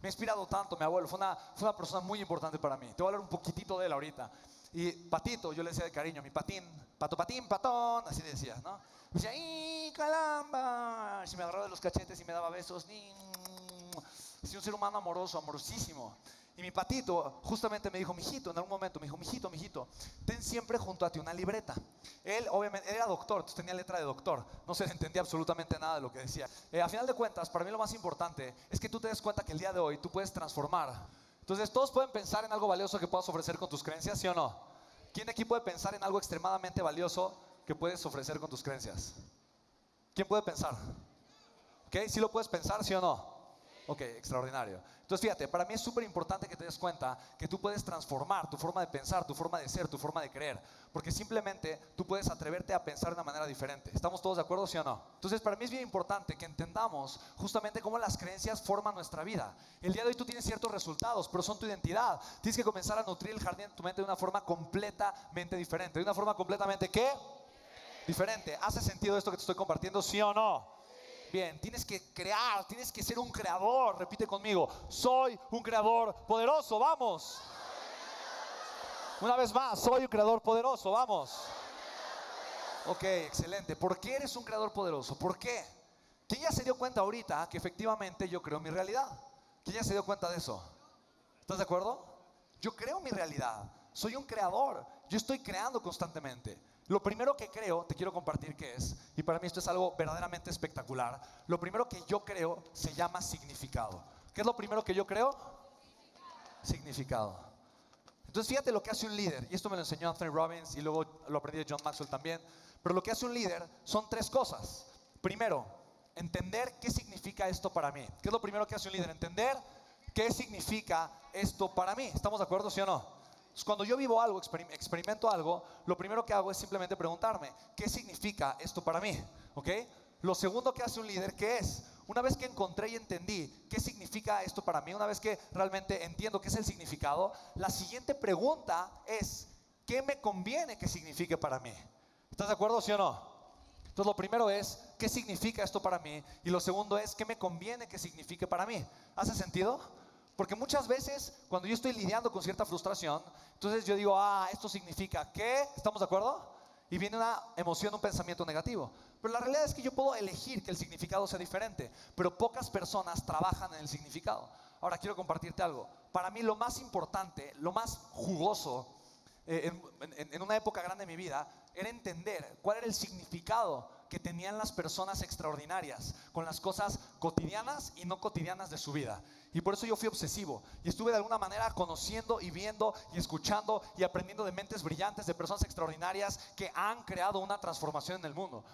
Me ha inspirado tanto mi abuelo, fue una, fue una persona muy importante para mí. Te voy a hablar un poquitito de él ahorita. Y Patito, yo le decía de cariño, mi patín, pato, patín, patón, así decía, ¿no? Me decía, ¡y caramba! Y me agarraba de los cachetes y me daba besos. Así un ser humano amoroso, amorosísimo. Y mi patito justamente me dijo, mijito, en algún momento me dijo, mijito, mijito, ten siempre junto a ti una libreta. Él, obviamente, era doctor, entonces tenía letra de doctor. No se le entendía absolutamente nada de lo que decía. Eh, a final de cuentas, para mí lo más importante es que tú te des cuenta que el día de hoy tú puedes transformar. Entonces, todos pueden pensar en algo valioso que puedas ofrecer con tus creencias, ¿sí o no? ¿Quién aquí puede pensar en algo extremadamente valioso que puedes ofrecer con tus creencias? ¿Quién puede pensar? ¿Ok? ¿Sí lo puedes pensar, sí o no? Ok, extraordinario. Entonces fíjate, para mí es súper importante que te des cuenta que tú puedes transformar tu forma de pensar, tu forma de ser, tu forma de creer. Porque simplemente tú puedes atreverte a pensar de una manera diferente. ¿Estamos todos de acuerdo, sí o no? Entonces para mí es bien importante que entendamos justamente cómo las creencias forman nuestra vida. El día de hoy tú tienes ciertos resultados, pero son tu identidad. Tienes que comenzar a nutrir el jardín de tu mente de una forma completamente diferente. De una forma completamente ¿qué? Diferente. ¿Hace sentido esto que te estoy compartiendo, sí o no? Bien, tienes que crear, tienes que ser un creador. Repite conmigo, soy un creador poderoso, vamos. Una vez más, soy un creador poderoso, vamos. Ok, excelente. ¿Por qué eres un creador poderoso? ¿Por qué? ¿Quién ya se dio cuenta ahorita que efectivamente yo creo mi realidad? ¿Quién ya se dio cuenta de eso? ¿Estás de acuerdo? Yo creo mi realidad. Soy un creador. Yo estoy creando constantemente. Lo primero que creo, te quiero compartir qué es, y para mí esto es algo verdaderamente espectacular. Lo primero que yo creo se llama significado. ¿Qué es lo primero que yo creo? Significado. Entonces fíjate lo que hace un líder, y esto me lo enseñó Anthony Robbins y luego lo aprendí de John Maxwell también, pero lo que hace un líder son tres cosas. Primero, entender qué significa esto para mí. ¿Qué es lo primero que hace un líder? Entender qué significa esto para mí. ¿Estamos de acuerdo, sí o no? Cuando yo vivo algo, experimento algo, lo primero que hago es simplemente preguntarme, ¿qué significa esto para mí? ¿Ok? Lo segundo que hace un líder, ¿qué es? Una vez que encontré y entendí qué significa esto para mí, una vez que realmente entiendo qué es el significado, la siguiente pregunta es, ¿qué me conviene que signifique para mí? ¿Estás de acuerdo, sí o no? Entonces lo primero es, ¿qué significa esto para mí? Y lo segundo es, ¿qué me conviene que signifique para mí? ¿Hace sentido? Porque muchas veces cuando yo estoy lidiando con cierta frustración, entonces yo digo, ah, esto significa que, ¿estamos de acuerdo? Y viene una emoción, un pensamiento negativo. Pero la realidad es que yo puedo elegir que el significado sea diferente, pero pocas personas trabajan en el significado. Ahora quiero compartirte algo. Para mí lo más importante, lo más jugoso eh, en, una época grande de mi vida era entender cuál era el significado que tenían las personas extraordinarias con las cosas cotidianas y no cotidianas de su vida. Y por eso yo fui obsesivo y estuve de alguna manera conociendo y viendo y escuchando y aprendiendo de mentes brillantes, de personas extraordinarias que han creado una transformación en el mundo.